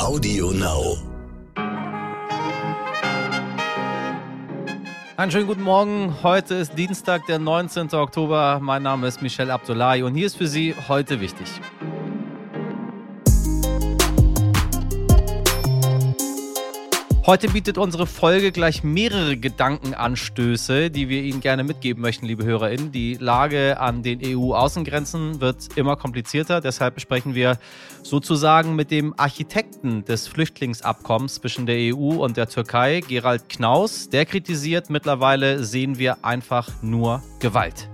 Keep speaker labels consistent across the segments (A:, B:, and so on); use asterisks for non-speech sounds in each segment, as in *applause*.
A: Audio Now.
B: Einen schönen guten Morgen. Heute ist Dienstag, der 19. Oktober. Mein Name ist Michel Abdullahi und hier ist für Sie heute wichtig. Heute bietet unsere Folge gleich mehrere Gedankenanstöße, die wir Ihnen gerne mitgeben möchten, liebe HörerInnen. Die Lage an den EU-Außengrenzen wird immer komplizierter. Deshalb sprechen wir sozusagen mit dem Architekten des Flüchtlingsabkommens zwischen der EU und der Türkei, Gerald Knaus. Der kritisiert, mittlerweile sehen wir einfach nur Gewalt.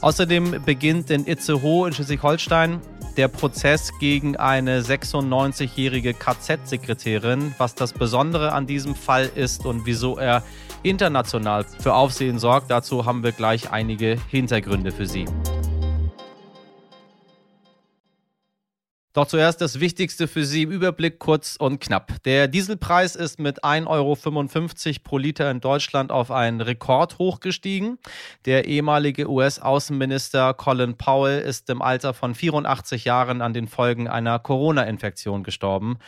B: Außerdem beginnt in Itzehoe in Schleswig-Holstein der Prozess gegen eine 96-jährige KZ-Sekretärin. Was das Besondere an diesem Fall ist und wieso er international für Aufsehen sorgt, dazu haben wir gleich einige Hintergründe für Sie. Doch zuerst das Wichtigste für Sie im Überblick kurz und knapp. Der Dieselpreis ist mit 1,55 Euro pro Liter in Deutschland auf einen Rekord hochgestiegen. Der ehemalige US-Außenminister Colin Powell ist im Alter von 84 Jahren an den Folgen einer Corona-Infektion gestorben.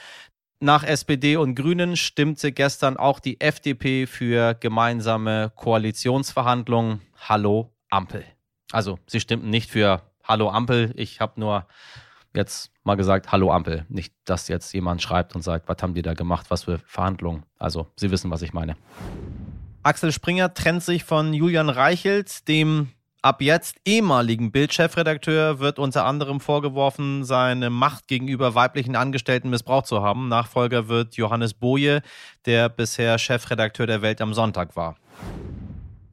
B: Nach SPD und Grünen stimmte gestern auch die FDP für gemeinsame Koalitionsverhandlungen. Hallo Ampel. Also, sie stimmten nicht für Hallo Ampel. Ich habe nur jetzt mal gesagt, hallo Ampel. Nicht, dass jetzt jemand schreibt und sagt, was haben die da gemacht, was für Verhandlungen. Also, Sie wissen, was ich meine. Axel Springer trennt sich von Julian Reichelt, dem ab jetzt ehemaligen Bild-Chefredakteur, wird unter anderem vorgeworfen, seine Macht gegenüber weiblichen Angestellten missbraucht zu haben. Nachfolger wird Johannes Boje, der bisher Chefredakteur der Welt am Sonntag war.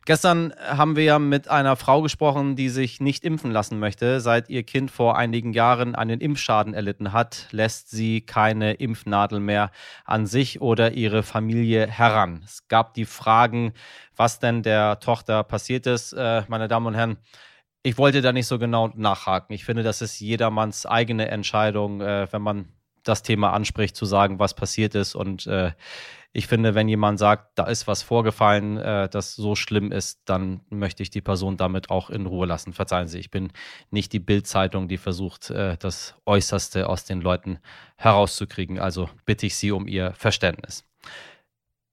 B: Gestern haben wir ja mit einer Frau gesprochen, die sich nicht impfen lassen möchte. Seit ihr Kind vor einigen Jahren einen Impfschaden erlitten hat, lässt sie keine Impfnadel mehr an sich oder ihre Familie heran. Es gab die Fragen, was denn der Tochter passiert ist. Äh, meine Damen und Herren, ich wollte da nicht so genau nachhaken. Ich finde, das ist jedermanns eigene Entscheidung, äh, wenn man das Thema anspricht, zu sagen, was passiert ist. Und äh, ich finde, wenn jemand sagt, da ist was vorgefallen, äh, das so schlimm ist, dann möchte ich die Person damit auch in Ruhe lassen. Verzeihen Sie, ich bin nicht die Bildzeitung, die versucht, äh, das Äußerste aus den Leuten herauszukriegen. Also bitte ich Sie um Ihr Verständnis.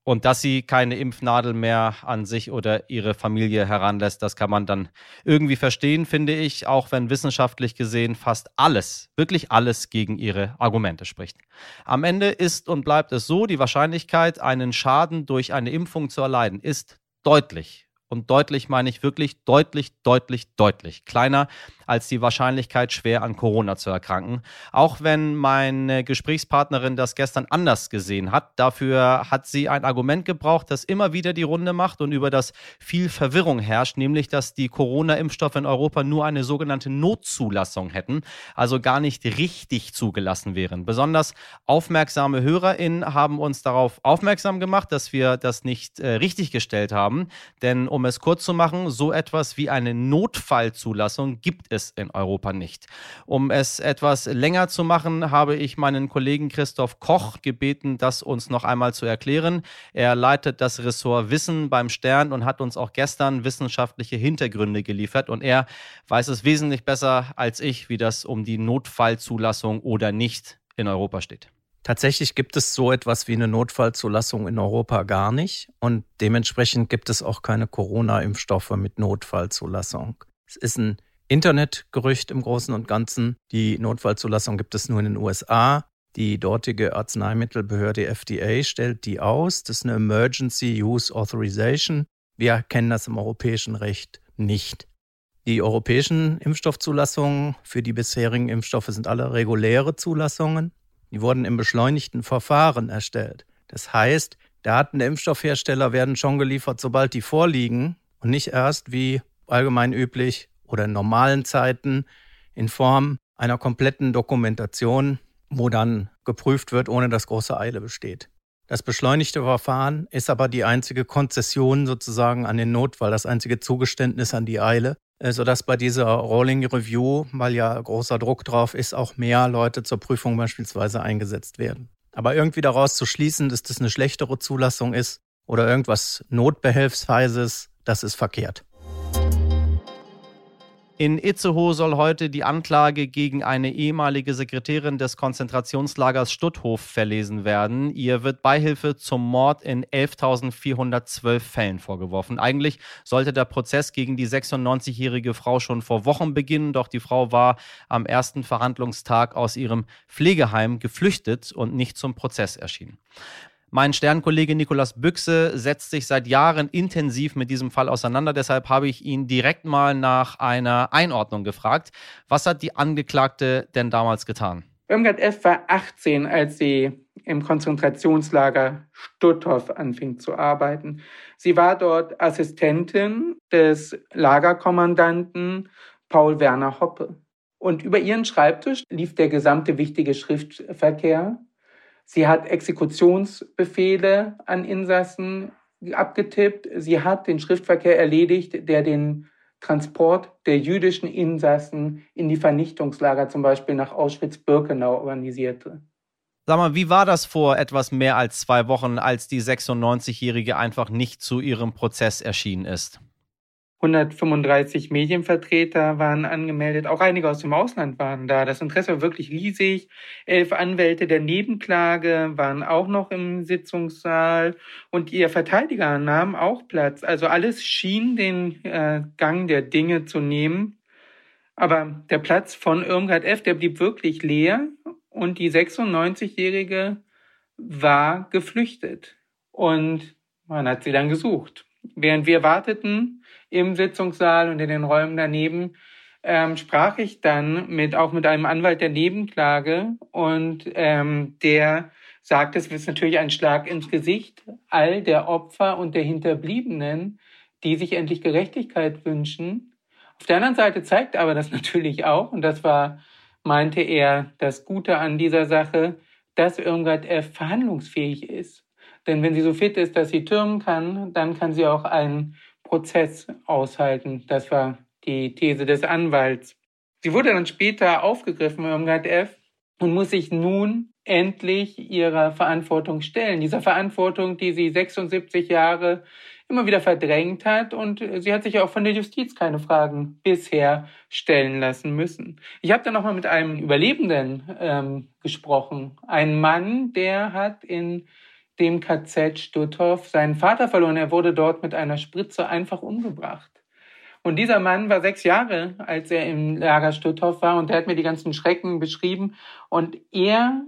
B: Und dass sie keine Impfnadel mehr an sich oder ihre Familie heranlässt, das kann man dann irgendwie verstehen, finde ich, auch wenn wissenschaftlich gesehen fast alles, wirklich alles gegen ihre Argumente spricht. Am Ende ist und bleibt es so, die Wahrscheinlichkeit, einen Schaden durch eine Impfung zu erleiden, ist deutlich. Und deutlich meine ich wirklich deutlich, deutlich, deutlich kleiner als die Wahrscheinlichkeit, schwer an Corona zu erkranken. Auch wenn meine Gesprächspartnerin das gestern anders gesehen hat. Dafür hat sie ein Argument gebraucht, das immer wieder die Runde macht und über das viel Verwirrung herrscht, nämlich dass die Corona-Impfstoffe in Europa nur eine sogenannte Notzulassung hätten, also gar nicht richtig zugelassen wären. Besonders aufmerksame HörerInnen haben uns darauf aufmerksam gemacht, dass wir das nicht äh, richtig gestellt haben. Denn um es kurz zu machen, so etwas wie eine Notfallzulassung gibt es es in Europa nicht. Um es etwas länger zu machen, habe ich meinen Kollegen Christoph Koch gebeten, das uns noch einmal zu erklären. Er leitet das Ressort Wissen beim Stern und hat uns auch gestern wissenschaftliche Hintergründe geliefert. Und er weiß es wesentlich besser als ich, wie das um die Notfallzulassung oder nicht in Europa steht.
C: Tatsächlich gibt es so etwas wie eine Notfallzulassung in Europa gar nicht und dementsprechend gibt es auch keine Corona-Impfstoffe mit Notfallzulassung. Es ist ein Internetgerücht im Großen und Ganzen. Die Notfallzulassung gibt es nur in den USA. Die dortige Arzneimittelbehörde FDA stellt die aus. Das ist eine Emergency Use Authorization. Wir kennen das im europäischen Recht nicht. Die europäischen Impfstoffzulassungen für die bisherigen Impfstoffe sind alle reguläre Zulassungen. Die wurden im beschleunigten Verfahren erstellt. Das heißt, Daten der Impfstoffhersteller werden schon geliefert, sobald die vorliegen und nicht erst wie allgemein üblich oder in normalen Zeiten in Form einer kompletten Dokumentation, wo dann geprüft wird, ohne dass große Eile besteht. Das beschleunigte Verfahren ist aber die einzige Konzession sozusagen an den Notfall, das einzige Zugeständnis an die Eile, äh, sodass bei dieser Rolling Review, weil ja großer Druck drauf ist, auch mehr Leute zur Prüfung beispielsweise eingesetzt werden. Aber irgendwie daraus zu schließen, dass das eine schlechtere Zulassung ist oder irgendwas Notbehelfsweises, das ist verkehrt.
B: In Itzehoe soll heute die Anklage gegen eine ehemalige Sekretärin des Konzentrationslagers Stutthof verlesen werden. Ihr wird Beihilfe zum Mord in 11.412 Fällen vorgeworfen. Eigentlich sollte der Prozess gegen die 96-jährige Frau schon vor Wochen beginnen, doch die Frau war am ersten Verhandlungstag aus ihrem Pflegeheim geflüchtet und nicht zum Prozess erschienen. Mein Sternkollege Nikolas Büchse setzt sich seit Jahren intensiv mit diesem Fall auseinander. Deshalb habe ich ihn direkt mal nach einer Einordnung gefragt. Was hat die Angeklagte denn damals getan?
A: Irmgard F. war 18, als sie im Konzentrationslager Stutthof anfing zu arbeiten. Sie war dort Assistentin des Lagerkommandanten Paul Werner Hoppe. Und über ihren Schreibtisch lief der gesamte wichtige Schriftverkehr Sie hat Exekutionsbefehle an Insassen abgetippt. Sie hat den Schriftverkehr erledigt, der den Transport der jüdischen Insassen in die Vernichtungslager, zum Beispiel nach Auschwitz-Birkenau, organisierte.
B: Sag mal, wie war das vor etwas mehr als zwei Wochen, als die 96-Jährige einfach nicht zu ihrem Prozess erschienen ist?
A: 135 Medienvertreter waren angemeldet, auch einige aus dem Ausland waren da. Das Interesse war wirklich riesig. Elf Anwälte der Nebenklage waren auch noch im Sitzungssaal und ihr Verteidiger nahm auch Platz. Also alles schien den äh, Gang der Dinge zu nehmen. Aber der Platz von Irmgard F., der blieb wirklich leer und die 96-Jährige war geflüchtet. Und man hat sie dann gesucht. Während wir warteten, im Sitzungssaal und in den Räumen daneben ähm, sprach ich dann mit auch mit einem Anwalt der Nebenklage und ähm, der sagte, es ist natürlich ein Schlag ins Gesicht all der Opfer und der Hinterbliebenen, die sich endlich Gerechtigkeit wünschen. Auf der anderen Seite zeigt aber das *laughs* natürlich auch, und das war, meinte er, das Gute an dieser Sache, dass Irmgard F. verhandlungsfähig ist. Denn wenn sie so fit ist, dass sie türmen kann, dann kann sie auch einen Prozess aushalten. Das war die These des Anwalts. Sie wurde dann später aufgegriffen im F und muss sich nun endlich ihrer Verantwortung stellen. Dieser Verantwortung, die sie 76 Jahre immer wieder verdrängt hat und sie hat sich auch von der Justiz keine Fragen bisher stellen lassen müssen. Ich habe dann nochmal mit einem Überlebenden ähm, gesprochen, ein Mann, der hat in dem KZ Stutthof seinen Vater verloren. Er wurde dort mit einer Spritze einfach umgebracht. Und dieser Mann war sechs Jahre, als er im Lager Stutthof war und der hat mir die ganzen Schrecken beschrieben. Und er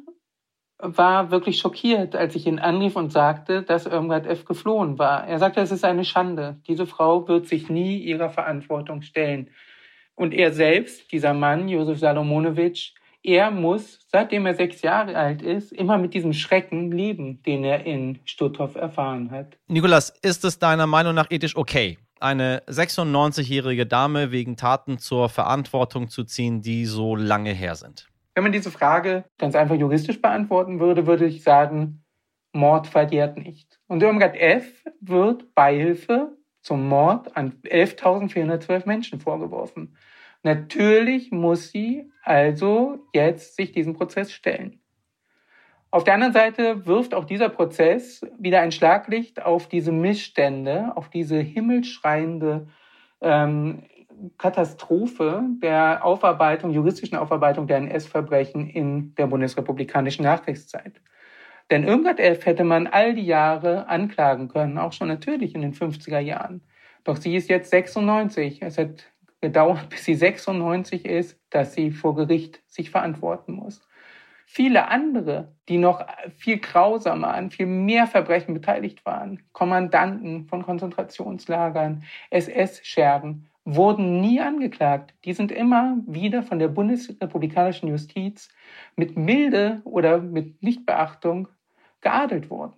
A: war wirklich schockiert, als ich ihn anrief und sagte, dass Irmgard F. geflohen war. Er sagte, es ist eine Schande. Diese Frau wird sich nie ihrer Verantwortung stellen. Und er selbst, dieser Mann, Josef Salomonowitsch, er muss, seitdem er sechs Jahre alt ist, immer mit diesem Schrecken leben, den er in Stutthof erfahren hat.
B: Nikolas, ist es deiner Meinung nach ethisch okay, eine 96-jährige Dame wegen Taten zur Verantwortung zu ziehen, die so lange her sind?
A: Wenn man diese Frage ganz einfach juristisch beantworten würde, würde ich sagen, Mord verjährt nicht. Und Irmgard F. wird Beihilfe zum Mord an 11.412 Menschen vorgeworfen. Natürlich muss sie also jetzt sich diesem Prozess stellen. Auf der anderen Seite wirft auch dieser Prozess wieder ein Schlaglicht auf diese Missstände, auf diese himmelschreiende ähm, Katastrophe der Aufarbeitung, juristischen Aufarbeitung der NS-Verbrechen in der bundesrepublikanischen Nachkriegszeit. Denn Irmgard Elf hätte man all die Jahre anklagen können, auch schon natürlich in den 50er Jahren. Doch sie ist jetzt 96. Es hat gedauert, bis sie 96 ist, dass sie vor Gericht sich verantworten muss. Viele andere, die noch viel grausamer an viel mehr Verbrechen beteiligt waren, Kommandanten von Konzentrationslagern, SS-Schergen, wurden nie angeklagt. Die sind immer wieder von der bundesrepublikanischen Justiz mit Milde oder mit Nichtbeachtung geadelt worden.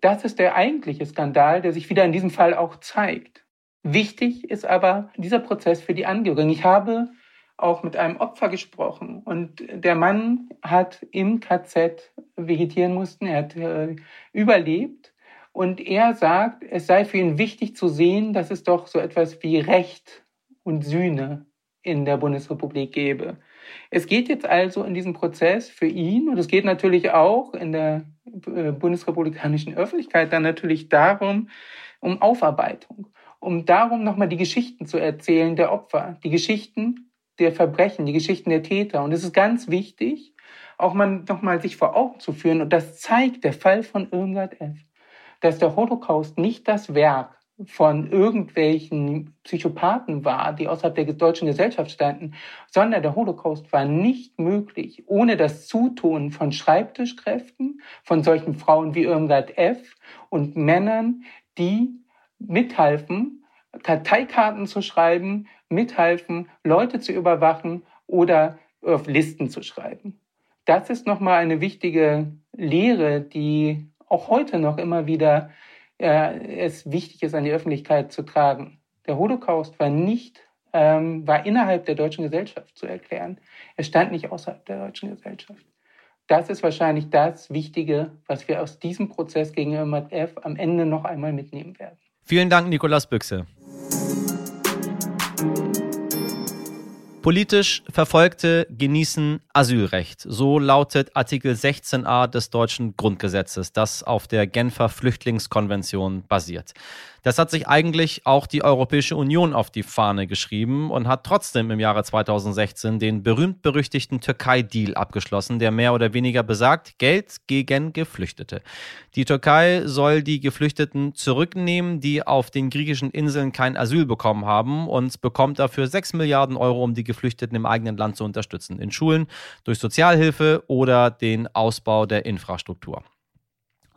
A: Das ist der eigentliche Skandal, der sich wieder in diesem Fall auch zeigt. Wichtig ist aber dieser Prozess für die Angehörigen. Ich habe auch mit einem Opfer gesprochen und der Mann hat im KZ vegetieren mussten, er hat äh, überlebt und er sagt, es sei für ihn wichtig zu sehen, dass es doch so etwas wie Recht und Sühne in der Bundesrepublik gäbe. Es geht jetzt also in diesem Prozess für ihn und es geht natürlich auch in der äh, bundesrepublikanischen Öffentlichkeit dann natürlich darum, um Aufarbeitung. Um darum nochmal die Geschichten zu erzählen der Opfer, die Geschichten der Verbrechen, die Geschichten der Täter. Und es ist ganz wichtig, auch mal nochmal sich vor Augen zu führen, und das zeigt der Fall von Irmgard F., dass der Holocaust nicht das Werk von irgendwelchen Psychopathen war, die außerhalb der deutschen Gesellschaft standen, sondern der Holocaust war nicht möglich ohne das Zutun von Schreibtischkräften, von solchen Frauen wie Irmgard F. und Männern, die mithalfen, Karteikarten zu schreiben, mithalfen, Leute zu überwachen oder auf Listen zu schreiben. Das ist nochmal eine wichtige Lehre, die auch heute noch immer wieder äh, es wichtig ist, an die Öffentlichkeit zu tragen. Der Holocaust war nicht, ähm, war innerhalb der deutschen Gesellschaft zu erklären. Er stand nicht außerhalb der deutschen Gesellschaft. Das ist wahrscheinlich das Wichtige, was wir aus diesem Prozess gegen Irmgard F. am Ende noch einmal mitnehmen werden.
B: Vielen Dank, Nikolas Büchse. Politisch Verfolgte genießen Asylrecht. So lautet Artikel 16a des deutschen Grundgesetzes, das auf der Genfer Flüchtlingskonvention basiert. Das hat sich eigentlich auch die Europäische Union auf die Fahne geschrieben und hat trotzdem im Jahre 2016 den berühmt-berüchtigten Türkei-Deal abgeschlossen, der mehr oder weniger besagt, Geld gegen Geflüchtete. Die Türkei soll die Geflüchteten zurücknehmen, die auf den griechischen Inseln kein Asyl bekommen haben und bekommt dafür 6 Milliarden Euro, um die Geflüchteten im eigenen Land zu unterstützen. In Schulen, durch Sozialhilfe oder den Ausbau der Infrastruktur.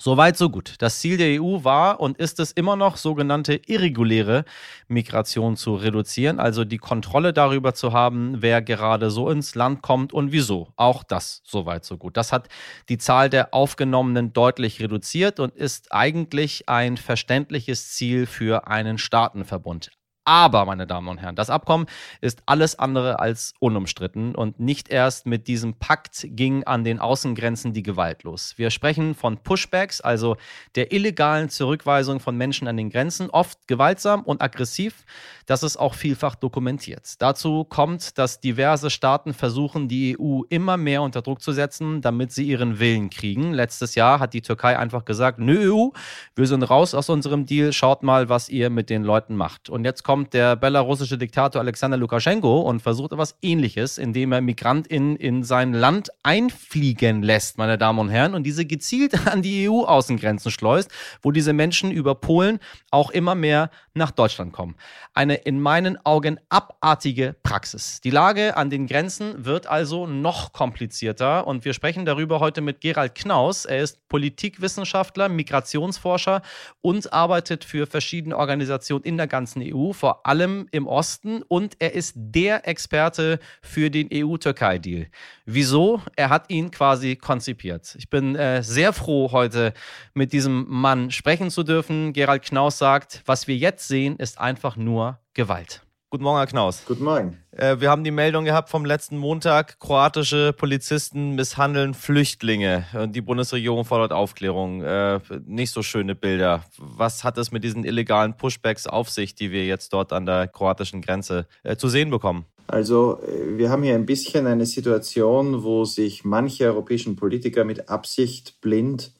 B: Soweit, so gut. Das Ziel der EU war und ist es immer noch, sogenannte irreguläre Migration zu reduzieren, also die Kontrolle darüber zu haben, wer gerade so ins Land kommt und wieso. Auch das soweit, so gut. Das hat die Zahl der Aufgenommenen deutlich reduziert und ist eigentlich ein verständliches Ziel für einen Staatenverbund. Aber, meine Damen und Herren, das Abkommen ist alles andere als unumstritten und nicht erst mit diesem Pakt ging an den Außengrenzen die Gewalt los. Wir sprechen von Pushbacks, also der illegalen Zurückweisung von Menschen an den Grenzen, oft gewaltsam und aggressiv. Das ist auch vielfach dokumentiert. Dazu kommt, dass diverse Staaten versuchen, die EU immer mehr unter Druck zu setzen, damit sie ihren Willen kriegen. Letztes Jahr hat die Türkei einfach gesagt, nö EU, wir sind raus aus unserem Deal, schaut mal, was ihr mit den Leuten macht. Und jetzt kommt kommt der belarussische Diktator Alexander Lukaschenko und versucht etwas Ähnliches, indem er MigrantInnen in sein Land einfliegen lässt, meine Damen und Herren, und diese gezielt *laughs* an die EU-Außengrenzen schleust, wo diese Menschen über Polen auch immer mehr nach Deutschland kommen. Eine in meinen Augen abartige Praxis. Die Lage an den Grenzen wird also noch komplizierter und wir sprechen darüber heute mit Gerald Knaus. Er ist Politikwissenschaftler, Migrationsforscher und arbeitet für verschiedene Organisationen in der ganzen EU, vor allem im Osten und er ist der Experte für den EU-Türkei-Deal. Wieso? Er hat ihn quasi konzipiert. Ich bin äh, sehr froh, heute mit diesem Mann sprechen zu dürfen. Gerald Knaus sagt, was wir jetzt sehen, ist einfach nur Gewalt. Guten Morgen, Herr Knaus.
D: Guten Morgen.
B: Äh, wir haben die Meldung gehabt vom letzten Montag, kroatische Polizisten misshandeln Flüchtlinge. Und die Bundesregierung fordert Aufklärung. Äh, nicht so schöne Bilder. Was hat es mit diesen illegalen Pushbacks auf sich, die wir jetzt dort an der kroatischen Grenze äh, zu sehen bekommen?
D: Also wir haben hier ein bisschen eine Situation, wo sich manche europäischen Politiker mit Absicht blind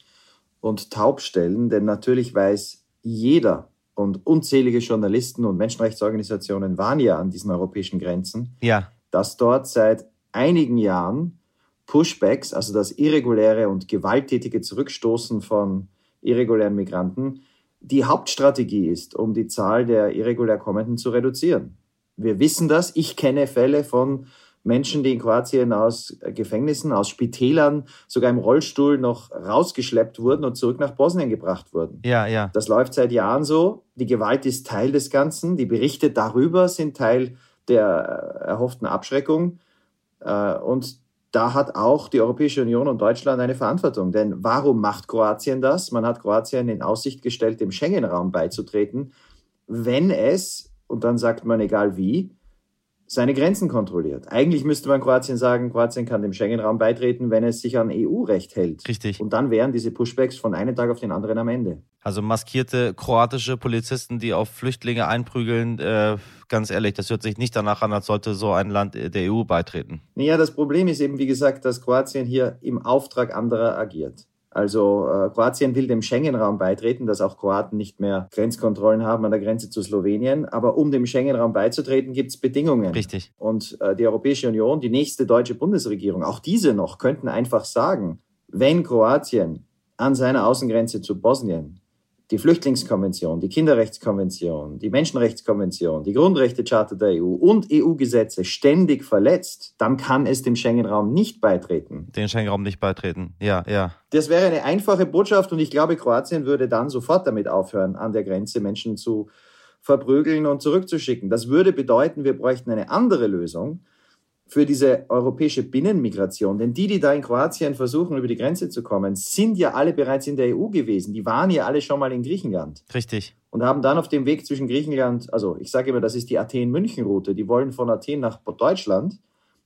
D: und taub stellen, denn natürlich weiß jeder, und unzählige Journalisten und Menschenrechtsorganisationen waren ja an diesen europäischen Grenzen,
B: ja.
D: dass dort seit einigen Jahren Pushbacks, also das irreguläre und gewalttätige Zurückstoßen von irregulären Migranten, die Hauptstrategie ist, um die Zahl der irregulär Kommenden zu reduzieren. Wir wissen das. Ich kenne Fälle von Menschen, die in Kroatien aus Gefängnissen, aus Spitälern, sogar im Rollstuhl noch rausgeschleppt wurden und zurück nach Bosnien gebracht wurden.
B: Ja, ja.
D: Das läuft seit Jahren so. Die Gewalt ist Teil des Ganzen. Die Berichte darüber sind Teil der erhofften Abschreckung. Äh, und da hat auch die Europäische Union und Deutschland eine Verantwortung. Denn warum macht Kroatien das? Man hat Kroatien in Aussicht gestellt, dem Schengen-Raum beizutreten, wenn es, und dann sagt man egal wie, seine Grenzen kontrolliert. Eigentlich müsste man Kroatien sagen, Kroatien kann dem Schengen-Raum beitreten, wenn es sich an EU-Recht hält.
B: Richtig.
D: Und dann wären diese Pushbacks von einem Tag auf den anderen am Ende.
B: Also maskierte kroatische Polizisten, die auf Flüchtlinge einprügeln, äh, ganz ehrlich, das hört sich nicht danach an, als sollte so ein Land der EU beitreten.
D: Naja, das Problem ist eben, wie gesagt, dass Kroatien hier im Auftrag anderer agiert. Also äh, Kroatien will dem Schengen-Raum beitreten, dass auch Kroaten nicht mehr Grenzkontrollen haben an der Grenze zu Slowenien. Aber um dem Schengen-Raum beizutreten, gibt es Bedingungen.
B: Richtig.
D: Und äh, die Europäische Union, die nächste deutsche Bundesregierung, auch diese noch, könnten einfach sagen, wenn Kroatien an seiner Außengrenze zu Bosnien die Flüchtlingskonvention, die Kinderrechtskonvention, die Menschenrechtskonvention, die Grundrechtecharta der EU und EU-Gesetze ständig verletzt, dann kann es dem Schengen-Raum nicht beitreten.
B: Den Schengen-Raum nicht beitreten, ja, ja.
D: Das wäre eine einfache Botschaft und ich glaube, Kroatien würde dann sofort damit aufhören, an der Grenze Menschen zu verprügeln und zurückzuschicken. Das würde bedeuten, wir bräuchten eine andere Lösung für diese europäische Binnenmigration. Denn die, die da in Kroatien versuchen, über die Grenze zu kommen, sind ja alle bereits in der EU gewesen. Die waren ja alle schon mal in Griechenland.
B: Richtig.
D: Und haben dann auf dem Weg zwischen Griechenland, also ich sage immer, das ist die Athen-München-Route, die wollen von Athen nach Deutschland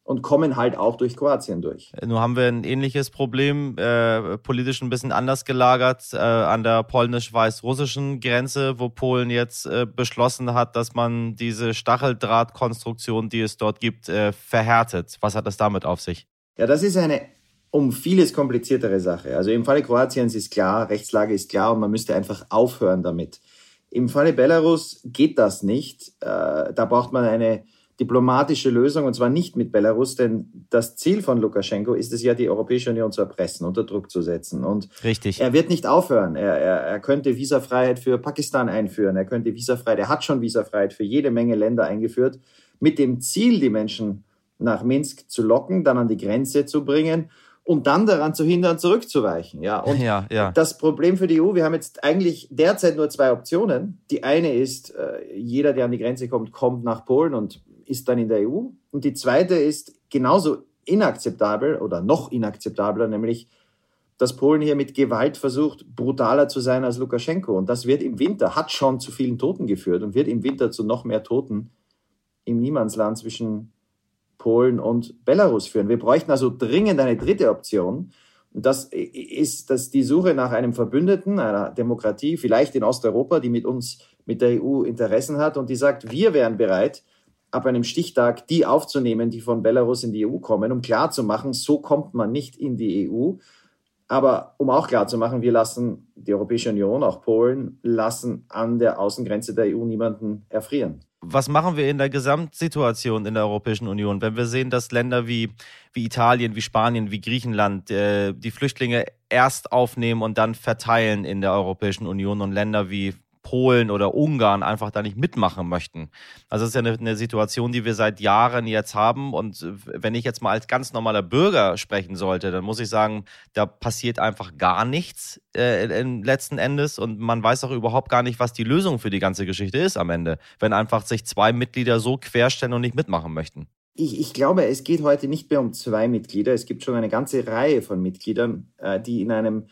D: und kommen halt auch durch Kroatien durch.
B: Nun haben wir ein ähnliches Problem, äh, politisch ein bisschen anders gelagert, äh, an der polnisch-weiß-russischen Grenze, wo Polen jetzt äh, beschlossen hat, dass man diese Stacheldrahtkonstruktion, die es dort gibt, äh, verhärtet. Was hat das damit auf sich?
D: Ja, das ist eine um vieles kompliziertere Sache. Also im Falle Kroatiens ist klar, Rechtslage ist klar und man müsste einfach aufhören damit. Im Falle Belarus geht das nicht. Äh, da braucht man eine diplomatische Lösung, und zwar nicht mit Belarus, denn das Ziel von Lukaschenko ist es ja, die Europäische Union zu erpressen, unter Druck zu setzen. Und
B: Richtig.
D: er wird nicht aufhören. Er, er, er könnte Visafreiheit für Pakistan einführen. Er könnte Visafreiheit, er hat schon Visafreiheit für jede Menge Länder eingeführt, mit dem Ziel, die Menschen nach Minsk zu locken, dann an die Grenze zu bringen und dann daran zu hindern, zurückzuweichen. Ja, und
B: ja, ja.
D: das Problem für die EU, wir haben jetzt eigentlich derzeit nur zwei Optionen. Die eine ist, äh, jeder, der an die Grenze kommt, kommt nach Polen und ist dann in der EU. Und die zweite ist genauso inakzeptabel oder noch inakzeptabler, nämlich dass Polen hier mit Gewalt versucht, brutaler zu sein als Lukaschenko. Und das wird im Winter, hat schon zu vielen Toten geführt und wird im Winter zu noch mehr Toten im Niemandsland zwischen Polen und Belarus führen. Wir bräuchten also dringend eine dritte Option. Und das ist dass die Suche nach einem Verbündeten, einer Demokratie, vielleicht in Osteuropa, die mit uns, mit der EU Interessen hat und die sagt, wir wären bereit, ab einem Stichtag die aufzunehmen, die von Belarus in die EU kommen, um klarzumachen, so kommt man nicht in die EU. Aber um auch klarzumachen, wir lassen die Europäische Union, auch Polen, lassen an der Außengrenze der EU niemanden erfrieren.
B: Was machen wir in der Gesamtsituation in der Europäischen Union, wenn wir sehen, dass Länder wie, wie Italien, wie Spanien, wie Griechenland äh, die Flüchtlinge erst aufnehmen und dann verteilen in der Europäischen Union und Länder wie Polen oder Ungarn einfach da nicht mitmachen möchten. Also das ist ja eine, eine, Situation, die wir seit Jahren jetzt haben. Und wenn ich jetzt mal als ganz normaler Bürger sprechen sollte, dann muss ich sagen, da passiert einfach gar nichts äh, letzten Endes. Und man weiß auch überhaupt gar nicht, was die Lösung für die ganze Geschichte ist am Ende, wenn einfach sich zwei Mitglieder so querstellen und nicht mitmachen möchten.
D: Ich, ich, glaube, es geht heute nicht mehr um zwei Mitglieder. Es gibt schon eine ganze Reihe von Mitgliedern, äh, die in einem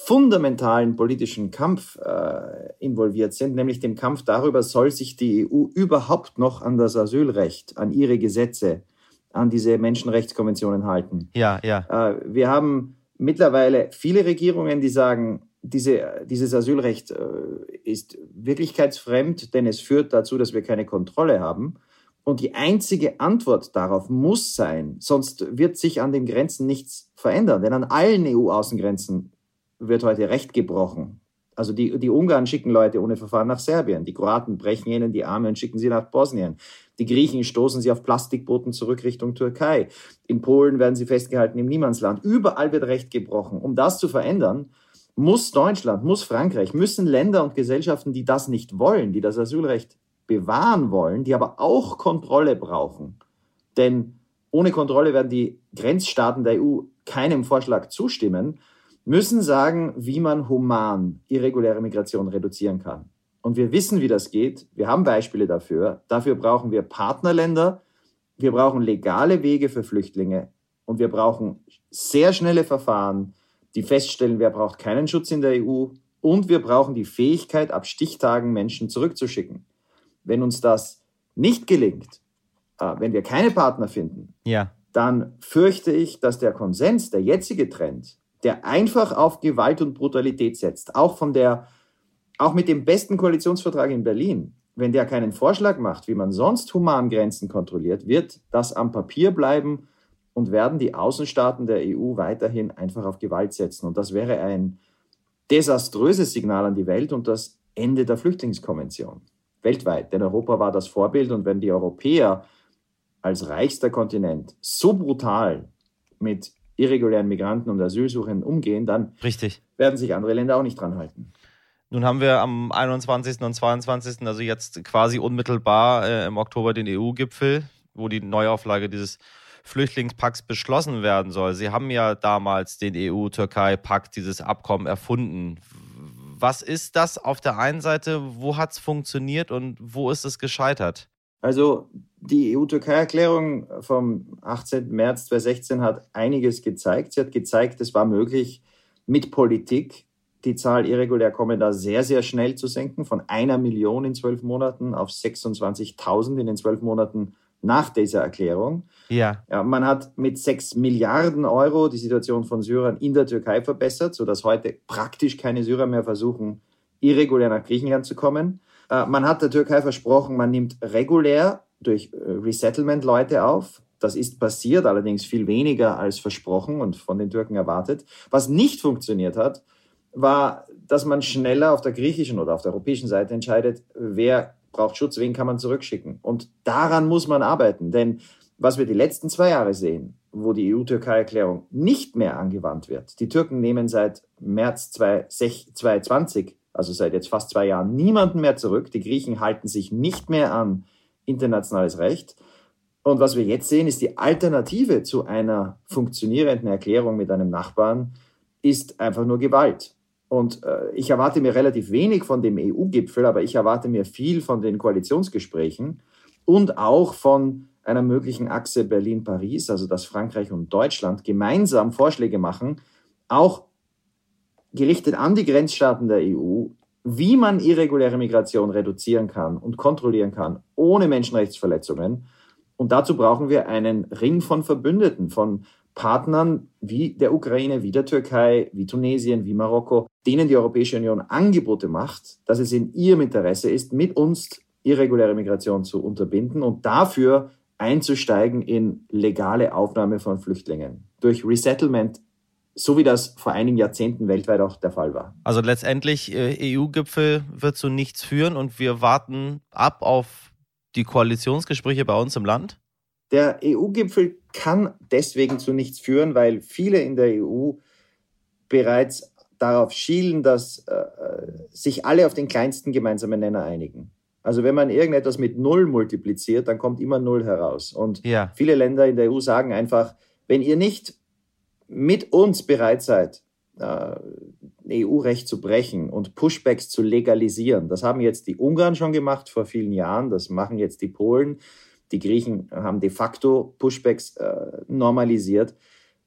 D: fundamentalen politischen Kampf äh, involviert sind, nämlich dem Kampf darüber, soll sich die EU überhaupt noch an das Asylrecht, an ihre Gesetze, an diese Menschenrechtskonventionen halten.
B: Ja, ja.
D: Äh, wir haben mittlerweile viele Regierungen, die sagen, diese, dieses Asylrecht äh, ist wirklichkeitsfremd, denn es führt dazu, dass wir keine Kontrolle haben. Und die einzige Antwort darauf muss sein, sonst wird sich an den Grenzen nichts verändern, denn an allen EU-Außengrenzen wird heute Recht gebrochen. Also die, die Ungarn schicken Leute ohne Verfahren nach Serbien. Die Kroaten brechen ihnen die Arme und schicken sie nach Bosnien. Die Griechen stoßen sie auf Plastikbooten zurück Richtung Türkei. In Polen werden sie festgehalten im Niemandsland. Überall wird Recht gebrochen. Um das zu verändern, muss Deutschland, muss Frankreich, müssen Länder und Gesellschaften, die das nicht wollen, die das Asylrecht bewahren wollen, die aber auch Kontrolle brauchen. Denn ohne Kontrolle werden die Grenzstaaten der EU keinem Vorschlag zustimmen müssen sagen, wie man human irreguläre Migration reduzieren kann. Und wir wissen, wie das geht. Wir haben Beispiele dafür. Dafür brauchen wir Partnerländer. Wir brauchen legale Wege für Flüchtlinge. Und wir brauchen sehr schnelle Verfahren, die feststellen, wer braucht keinen Schutz in der EU. Und wir brauchen die Fähigkeit, ab Stichtagen Menschen zurückzuschicken. Wenn uns das nicht gelingt, äh, wenn wir keine Partner finden,
B: ja.
D: dann fürchte ich, dass der Konsens, der jetzige Trend, der einfach auf Gewalt und Brutalität setzt, auch von der, auch mit dem besten Koalitionsvertrag in Berlin, wenn der keinen Vorschlag macht, wie man sonst human Grenzen kontrolliert, wird das am Papier bleiben und werden die Außenstaaten der EU weiterhin einfach auf Gewalt setzen. Und das wäre ein desaströses Signal an die Welt und das Ende der Flüchtlingskonvention weltweit. Denn Europa war das Vorbild und wenn die Europäer als reichster Kontinent so brutal mit irregulären Migranten und Asylsuchenden umgehen, dann
B: Richtig.
D: werden sich andere Länder auch nicht dran halten.
B: Nun haben wir am 21. und 22., also jetzt quasi unmittelbar äh, im Oktober den EU-Gipfel, wo die Neuauflage dieses Flüchtlingspakts beschlossen werden soll. Sie haben ja damals den EU-Türkei-Pakt, dieses Abkommen erfunden. Was ist das auf der einen Seite? Wo hat es funktioniert und wo ist es gescheitert?
D: Also die EU-Türkei-Erklärung vom 18. März 2016 hat einiges gezeigt. Sie hat gezeigt, es war möglich, mit Politik die Zahl irregulär Kommender sehr, sehr schnell zu senken, von einer Million in zwölf Monaten auf 26.000 in den zwölf Monaten nach dieser Erklärung.
B: Ja.
D: ja. Man hat mit sechs Milliarden Euro die Situation von Syrern in der Türkei verbessert, sodass heute praktisch keine Syrer mehr versuchen, irregulär nach Griechenland zu kommen. Äh, man hat der Türkei versprochen, man nimmt regulär durch äh, Resettlement Leute auf. Das ist passiert, allerdings viel weniger als versprochen und von den Türken erwartet. Was nicht funktioniert hat, war, dass man schneller auf der griechischen oder auf der europäischen Seite entscheidet, wer braucht Schutz, wen kann man zurückschicken. Und daran muss man arbeiten, denn was wir die letzten zwei Jahre sehen, wo die EU-Türkei-Erklärung nicht mehr angewandt wird. Die Türken nehmen seit März 2020, also seit jetzt fast zwei Jahren, niemanden mehr zurück. Die Griechen halten sich nicht mehr an internationales Recht. Und was wir jetzt sehen, ist die Alternative zu einer funktionierenden Erklärung mit einem Nachbarn, ist einfach nur Gewalt. Und äh, ich erwarte mir relativ wenig von dem EU-Gipfel, aber ich erwarte mir viel von den Koalitionsgesprächen und auch von einer möglichen Achse Berlin-Paris, also dass Frankreich und Deutschland gemeinsam Vorschläge machen, auch gerichtet an die Grenzstaaten der EU, wie man irreguläre Migration reduzieren kann und kontrollieren kann, ohne Menschenrechtsverletzungen. Und dazu brauchen wir einen Ring von Verbündeten, von Partnern wie der Ukraine, wie der Türkei, wie Tunesien, wie Marokko, denen die Europäische Union Angebote macht, dass es in ihrem Interesse ist, mit uns irreguläre Migration zu unterbinden und dafür einzusteigen in legale Aufnahme von Flüchtlingen durch Resettlement, so wie das vor einigen Jahrzehnten weltweit auch der Fall war.
B: Also letztendlich äh, EU-Gipfel wird zu nichts führen und wir warten ab auf die Koalitionsgespräche bei uns im Land?
D: Der EU-Gipfel kann deswegen zu nichts führen, weil viele in der EU bereits darauf schielen, dass äh, sich alle auf den kleinsten gemeinsamen Nenner einigen. Also wenn man irgendetwas mit Null multipliziert, dann kommt immer Null heraus. Und ja. viele Länder in der EU sagen einfach, wenn ihr nicht mit uns bereit seid, äh, EU-Recht zu brechen und Pushbacks zu legalisieren, das haben jetzt die Ungarn schon gemacht vor vielen Jahren, das machen jetzt die Polen, die Griechen haben de facto Pushbacks äh, normalisiert.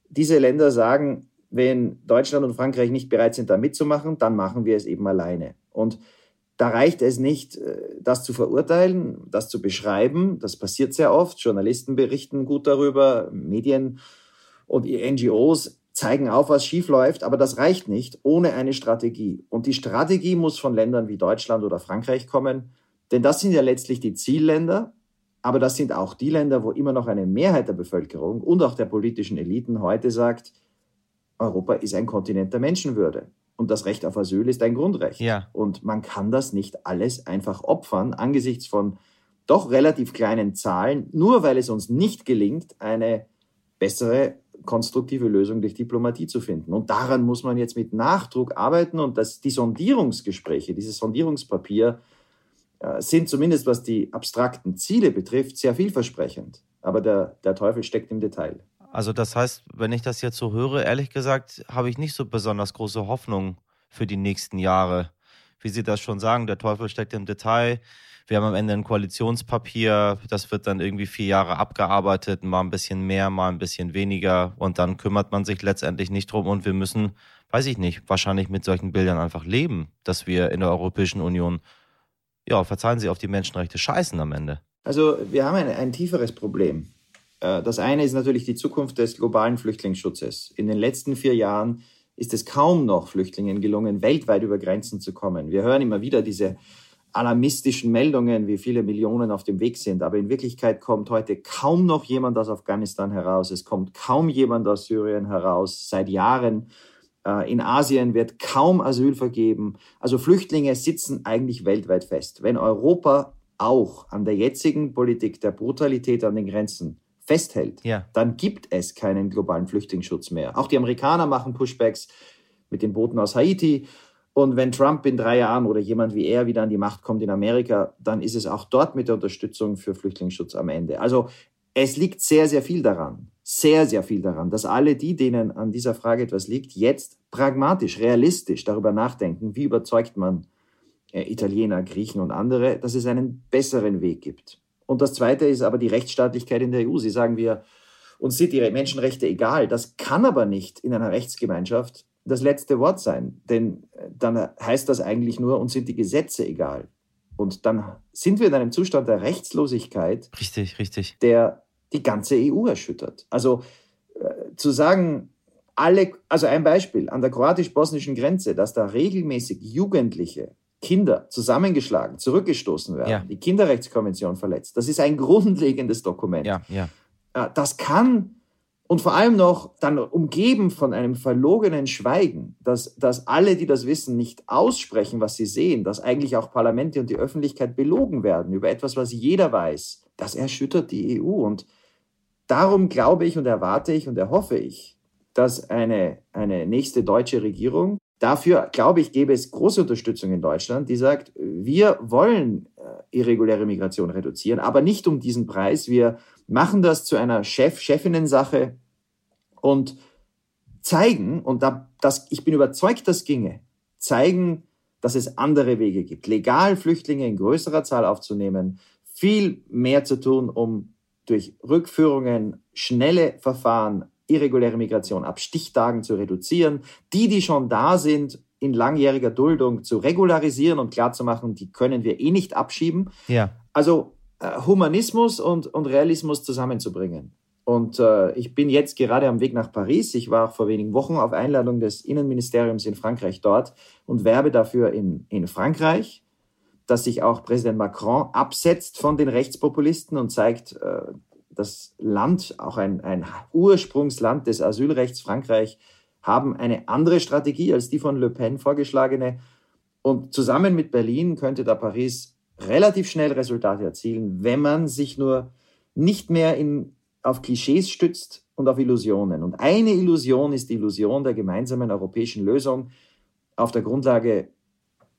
D: Diese Länder sagen, wenn Deutschland und Frankreich nicht bereit sind, da mitzumachen, dann machen wir es eben alleine. Und da reicht es nicht, äh, das zu verurteilen, das zu beschreiben. Das passiert sehr oft. Journalisten berichten gut darüber, Medien und NGOs zeigen auf, was schiefläuft, aber das reicht nicht ohne eine Strategie. Und die Strategie muss von Ländern wie Deutschland oder Frankreich kommen, denn das sind ja letztlich die Zielländer aber das sind auch die Länder, wo immer noch eine Mehrheit der Bevölkerung und auch der politischen Eliten heute sagt, Europa ist ein Kontinent der Menschenwürde. Und das Recht auf Asyl ist ein Grundrecht.
B: Ja.
D: Und man kann das nicht alles einfach opfern angesichts von doch relativ kleinen Zahlen, nur weil es uns nicht gelingt, eine bessere konstruktive Lösung durch Diplomatie zu finden. Und daran muss man jetzt mit Nachdruck arbeiten und dass die Sondierungsgespräche, dieses Sondierungspapier äh, sind zumindest was die abstrakten Ziele betrifft sehr vielversprechend. Aber der, der Teufel steckt im Detail.
B: Also das heißt, wenn ich das jetzt so höre, ehrlich gesagt, habe ich nicht so besonders große Hoffnung für die nächsten Jahre. Wie Sie das schon sagen, der Teufel steckt im Detail. Wir haben am Ende ein Koalitionspapier, das wird dann irgendwie vier Jahre abgearbeitet, mal ein bisschen mehr, mal ein bisschen weniger und dann kümmert man sich letztendlich nicht drum und wir müssen, weiß ich nicht, wahrscheinlich mit solchen Bildern einfach leben, dass wir in der Europäischen Union ja, verzeihen Sie, auf die Menschenrechte scheißen am Ende?
D: Also wir haben ein, ein tieferes Problem. Äh, das eine ist natürlich die Zukunft des globalen Flüchtlingsschutzes. In den letzten vier Jahren ist es kaum noch Flüchtlingen gelungen, weltweit über Grenzen zu kommen. Wir hören immer wieder diese alarmistischen Meldungen, wie viele Millionen auf dem Weg sind. Aber in Wirklichkeit kommt heute kaum noch jemand aus Afghanistan heraus. Es kommt kaum jemand aus Syrien heraus. Seit Jahren äh, in Asien wird kaum Asyl vergeben. Also Flüchtlinge sitzen eigentlich weltweit fest. Wenn Europa auch an der jetzigen Politik der Brutalität an den Grenzen festhält, ja. dann gibt es keinen globalen Flüchtlingsschutz mehr. Auch die Amerikaner machen Pushbacks mit den Booten aus Haiti. Und wenn Trump in drei Jahren oder jemand wie er wieder an die Macht kommt in Amerika, dann ist es auch dort mit der Unterstützung für Flüchtlingsschutz am Ende. Also es liegt sehr, sehr viel daran, sehr, sehr viel daran, dass alle die, denen an dieser Frage etwas liegt, jetzt pragmatisch, realistisch darüber nachdenken, wie überzeugt man äh, Italiener, Griechen und andere, dass es einen besseren Weg gibt. Und das Zweite ist aber die Rechtsstaatlichkeit in der EU. Sie sagen, wir, uns sind die Menschenrechte egal. Das kann aber nicht in einer Rechtsgemeinschaft das letzte Wort sein. Denn äh, dann heißt das eigentlich nur, uns sind die Gesetze egal. Und dann sind wir in einem Zustand der Rechtslosigkeit.
B: Richtig, richtig.
D: Der die ganze EU erschüttert. Also äh, zu sagen, alle, also ein Beispiel an der kroatisch-bosnischen Grenze, dass da regelmäßig Jugendliche, Kinder zusammengeschlagen, zurückgestoßen werden, ja. die Kinderrechtskonvention verletzt, das ist ein *laughs* grundlegendes Dokument.
B: Ja, ja.
D: Äh, das kann und vor allem noch dann umgeben von einem verlogenen Schweigen, dass, dass alle, die das wissen, nicht aussprechen, was sie sehen, dass eigentlich auch Parlamente und die Öffentlichkeit belogen werden über etwas, was jeder weiß, das erschüttert die EU. Und darum glaube ich und erwarte ich und erhoffe ich, dass eine, eine nächste deutsche Regierung, dafür glaube ich, gäbe es große Unterstützung in Deutschland, die sagt, wir wollen äh, irreguläre Migration reduzieren, aber nicht um diesen Preis. Wir machen das zu einer Chef-Chefinnen-Sache und zeigen, und da, das, ich bin überzeugt, das ginge, zeigen, dass es andere Wege gibt, legal Flüchtlinge in größerer Zahl aufzunehmen, viel mehr zu tun, um durch Rückführungen, schnelle Verfahren, irreguläre Migration ab Stichtagen zu reduzieren, die, die schon da sind, in langjähriger Duldung zu regularisieren und klarzumachen, die können wir eh nicht abschieben.
B: Ja.
D: Also Humanismus und, und Realismus zusammenzubringen. Und äh, ich bin jetzt gerade am Weg nach Paris. Ich war vor wenigen Wochen auf Einladung des Innenministeriums in Frankreich dort und werbe dafür in, in Frankreich, dass sich auch Präsident Macron absetzt von den Rechtspopulisten und zeigt, äh, das Land, auch ein, ein Ursprungsland des Asylrechts Frankreich, haben eine andere Strategie als die von Le Pen vorgeschlagene. Und zusammen mit Berlin könnte da Paris relativ schnell Resultate erzielen, wenn man sich nur nicht mehr in, auf Klischees stützt und auf Illusionen. Und eine Illusion ist die Illusion der gemeinsamen europäischen Lösung auf der Grundlage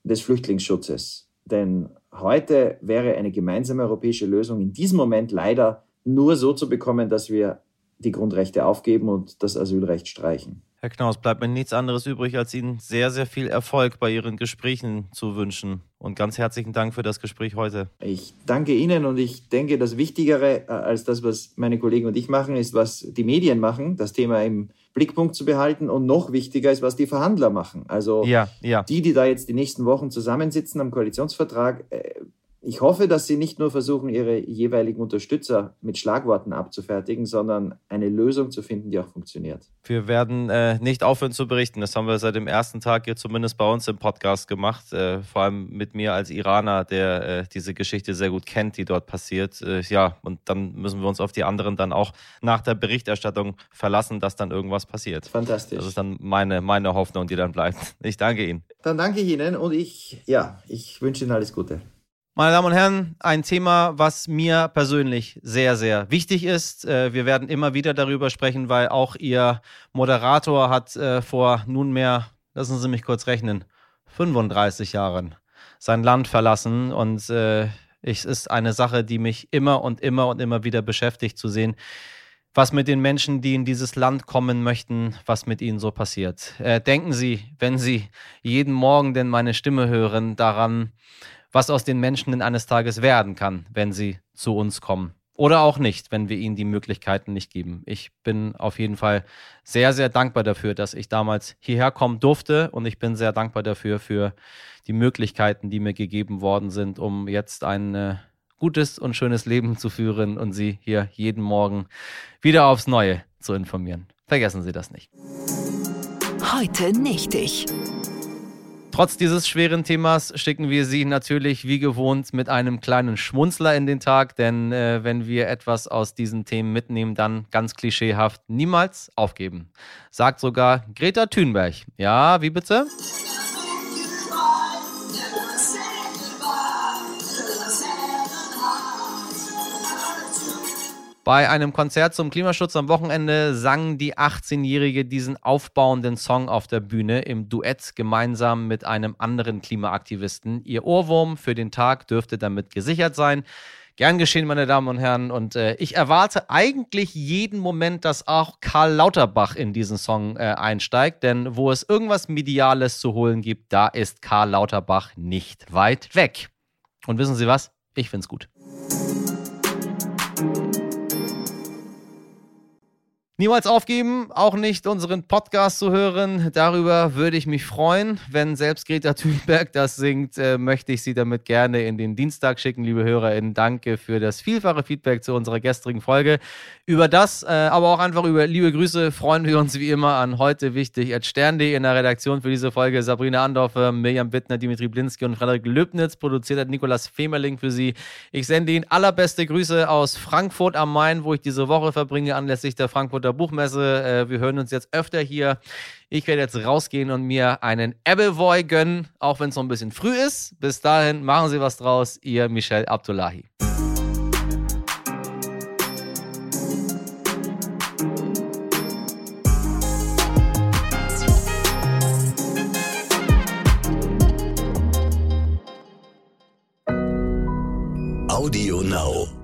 D: des Flüchtlingsschutzes. Denn heute wäre eine gemeinsame europäische Lösung in diesem Moment leider nur so zu bekommen, dass wir die Grundrechte aufgeben und das Asylrecht streichen.
B: Herr Knaus, bleibt mir nichts anderes übrig, als Ihnen sehr, sehr viel Erfolg bei Ihren Gesprächen zu wünschen. Und ganz herzlichen Dank für das Gespräch heute.
D: Ich danke Ihnen und ich denke, das Wichtigere äh, als das, was meine Kollegen und ich machen, ist, was die Medien machen, das Thema im Blickpunkt zu behalten. Und noch wichtiger ist, was die Verhandler machen. Also
B: ja, ja.
D: die, die da jetzt die nächsten Wochen zusammensitzen am Koalitionsvertrag, äh, ich hoffe, dass Sie nicht nur versuchen, Ihre jeweiligen Unterstützer mit Schlagworten abzufertigen, sondern eine Lösung zu finden, die auch funktioniert.
B: Wir werden äh, nicht aufhören zu berichten. Das haben wir seit dem ersten Tag hier zumindest bei uns im Podcast gemacht. Äh, vor allem mit mir als Iraner, der äh, diese Geschichte sehr gut kennt, die dort passiert. Äh, ja, und dann müssen wir uns auf die anderen dann auch nach der Berichterstattung verlassen, dass dann irgendwas passiert.
D: Fantastisch.
B: Das ist dann meine, meine Hoffnung, die dann bleibt. Ich danke Ihnen.
D: Dann danke ich Ihnen und ich, ja, ich wünsche Ihnen alles Gute.
B: Meine Damen und Herren, ein Thema, was mir persönlich sehr, sehr wichtig ist. Äh, wir werden immer wieder darüber sprechen, weil auch Ihr Moderator hat äh, vor nunmehr, lassen Sie mich kurz rechnen, 35 Jahren sein Land verlassen. Und äh, es ist eine Sache, die mich immer und immer und immer wieder beschäftigt zu sehen, was mit den Menschen, die in dieses Land kommen möchten, was mit ihnen so passiert. denken Sie, wenn Sie jeden Morgen denn meine Stimme hören, daran, was aus den Menschen denn eines Tages werden kann, wenn sie zu uns kommen. Oder auch nicht, wenn wir ihnen die Möglichkeiten nicht geben. Ich bin auf jeden Fall sehr, sehr dankbar dafür, dass ich damals hierher kommen durfte und ich bin sehr dankbar dafür, für die Möglichkeiten, die mir gegeben worden sind, um jetzt ein äh, gutes und schönes Leben zu führen und Sie hier jeden Morgen wieder aufs Neue zu informieren. Vergessen Sie das nicht.
E: Heute nicht ich.
B: Trotz dieses schweren Themas schicken wir Sie natürlich wie gewohnt mit einem kleinen Schmunzler in den Tag, denn äh, wenn wir etwas aus diesen Themen mitnehmen, dann ganz klischeehaft niemals aufgeben. Sagt sogar Greta Thunberg. Ja, wie bitte? Bei einem Konzert zum Klimaschutz am Wochenende sang die 18-Jährige diesen aufbauenden Song auf der Bühne im Duett gemeinsam mit einem anderen Klimaaktivisten. Ihr Ohrwurm für den Tag dürfte damit gesichert sein. Gern geschehen, meine Damen und Herren. Und äh, ich erwarte eigentlich jeden Moment, dass auch Karl Lauterbach in diesen Song äh, einsteigt. Denn wo es irgendwas Mediales zu holen gibt, da ist Karl Lauterbach nicht weit weg. Und wissen Sie was? Ich find's gut. Niemals aufgeben, auch nicht unseren Podcast zu hören. Darüber würde ich mich freuen. Wenn selbst Greta Thunberg das singt, äh, möchte ich Sie damit gerne in den Dienstag schicken, liebe HörerInnen. Danke für das vielfache Feedback zu unserer gestrigen Folge. Über das, äh, aber auch einfach über liebe Grüße freuen wir uns wie immer an heute wichtig at stern.de in der Redaktion für diese Folge. Sabrina Andorfer, Mirjam Bittner, Dimitri Blinski und Frederik Löbnitz. Produziert hat Nikolas Femerling für Sie. Ich sende Ihnen allerbeste Grüße aus Frankfurt am Main, wo ich diese Woche verbringe, anlässlich der Frankfurter Buchmesse. Äh, wir hören uns jetzt öfter hier. Ich werde jetzt rausgehen und mir einen Appleboy gönnen, auch wenn es noch ein bisschen früh ist. Bis dahin, machen Sie was draus. Ihr Michel Abdullahi.
E: Audio Now.